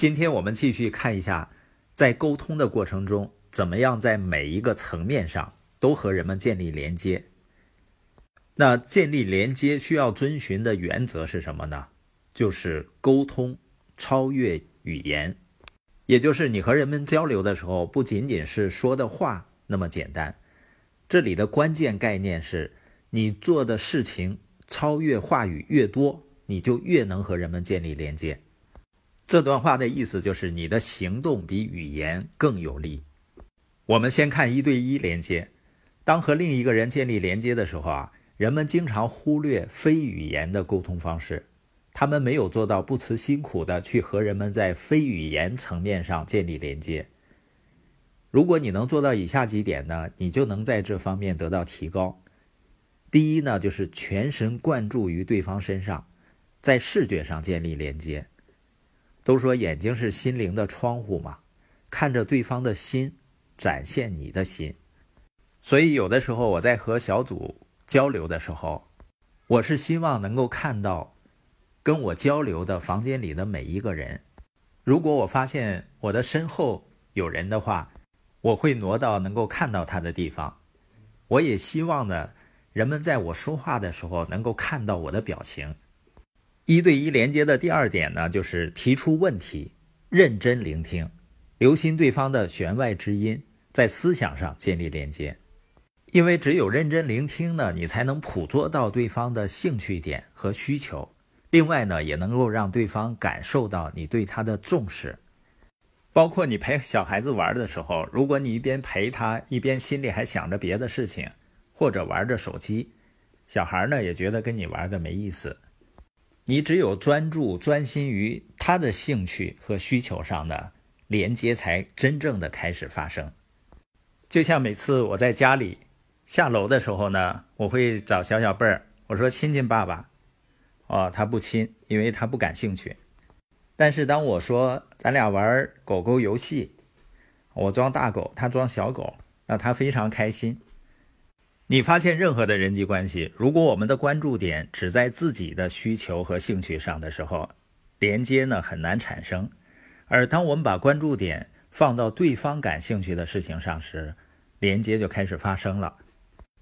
今天我们继续看一下，在沟通的过程中，怎么样在每一个层面上都和人们建立连接。那建立连接需要遵循的原则是什么呢？就是沟通超越语言，也就是你和人们交流的时候，不仅仅是说的话那么简单。这里的关键概念是，你做的事情超越话语越多，你就越能和人们建立连接。这段话的意思就是，你的行动比语言更有力。我们先看一对一连接。当和另一个人建立连接的时候啊，人们经常忽略非语言的沟通方式，他们没有做到不辞辛苦的去和人们在非语言层面上建立连接。如果你能做到以下几点呢，你就能在这方面得到提高。第一呢，就是全神贯注于对方身上，在视觉上建立连接。都说眼睛是心灵的窗户嘛，看着对方的心，展现你的心。所以有的时候我在和小组交流的时候，我是希望能够看到跟我交流的房间里的每一个人。如果我发现我的身后有人的话，我会挪到能够看到他的地方。我也希望呢，人们在我说话的时候能够看到我的表情。一对一连接的第二点呢，就是提出问题，认真聆听，留心对方的弦外之音，在思想上建立连接。因为只有认真聆听呢，你才能捕捉到对方的兴趣点和需求。另外呢，也能够让对方感受到你对他的重视。包括你陪小孩子玩的时候，如果你一边陪他，一边心里还想着别的事情，或者玩着手机，小孩呢也觉得跟你玩的没意思。你只有专注、专心于他的兴趣和需求上的连接，才真正的开始发生。就像每次我在家里下楼的时候呢，我会找小小贝儿，我说亲亲爸爸，哦，他不亲，因为他不感兴趣。但是当我说咱俩玩狗狗游戏，我装大狗，他装小狗，那他非常开心。你发现任何的人际关系，如果我们的关注点只在自己的需求和兴趣上的时候，连接呢很难产生；而当我们把关注点放到对方感兴趣的事情上时，连接就开始发生了。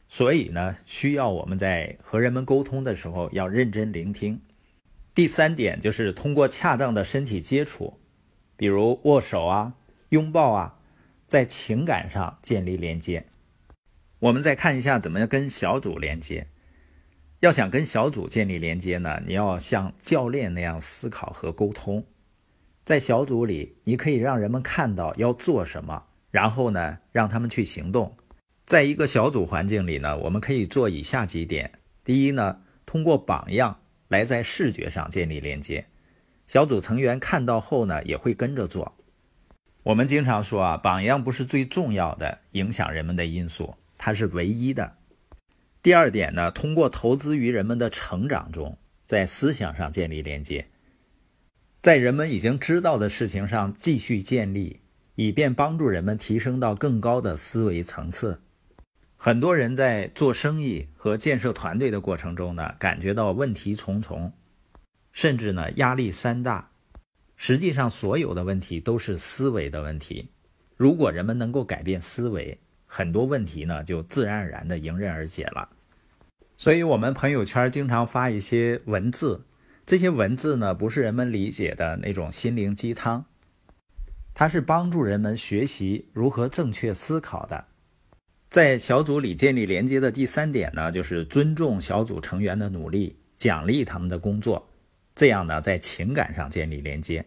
所以呢，需要我们在和人们沟通的时候要认真聆听。第三点就是通过恰当的身体接触，比如握手啊、拥抱啊，在情感上建立连接。我们再看一下怎么跟小组连接。要想跟小组建立连接呢，你要像教练那样思考和沟通。在小组里，你可以让人们看到要做什么，然后呢，让他们去行动。在一个小组环境里呢，我们可以做以下几点：第一呢，通过榜样来在视觉上建立连接，小组成员看到后呢，也会跟着做。我们经常说啊，榜样不是最重要的影响人们的因素。它是唯一的。第二点呢，通过投资于人们的成长中，在思想上建立连接，在人们已经知道的事情上继续建立，以便帮助人们提升到更高的思维层次。很多人在做生意和建设团队的过程中呢，感觉到问题重重，甚至呢压力山大。实际上，所有的问题都是思维的问题。如果人们能够改变思维，很多问题呢，就自然而然的迎刃而解了。所以，我们朋友圈经常发一些文字，这些文字呢，不是人们理解的那种心灵鸡汤，它是帮助人们学习如何正确思考的。在小组里建立连接的第三点呢，就是尊重小组成员的努力，奖励他们的工作，这样呢，在情感上建立连接。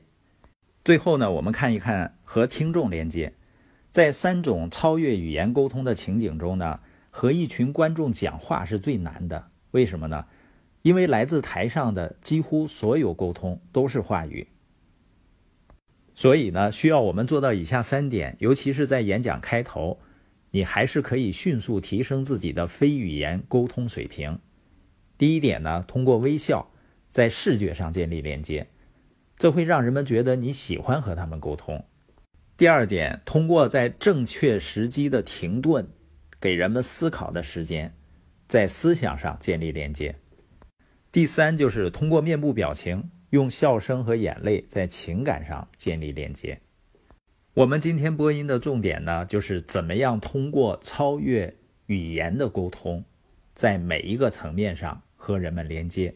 最后呢，我们看一看和听众连接。在三种超越语言沟通的情景中呢，和一群观众讲话是最难的。为什么呢？因为来自台上的几乎所有沟通都是话语，所以呢，需要我们做到以下三点。尤其是在演讲开头，你还是可以迅速提升自己的非语言沟通水平。第一点呢，通过微笑在视觉上建立连接，这会让人们觉得你喜欢和他们沟通。第二点，通过在正确时机的停顿，给人们思考的时间，在思想上建立连接。第三，就是通过面部表情用笑声和眼泪在情感上建立连接。我们今天播音的重点呢，就是怎么样通过超越语言的沟通，在每一个层面上和人们连接。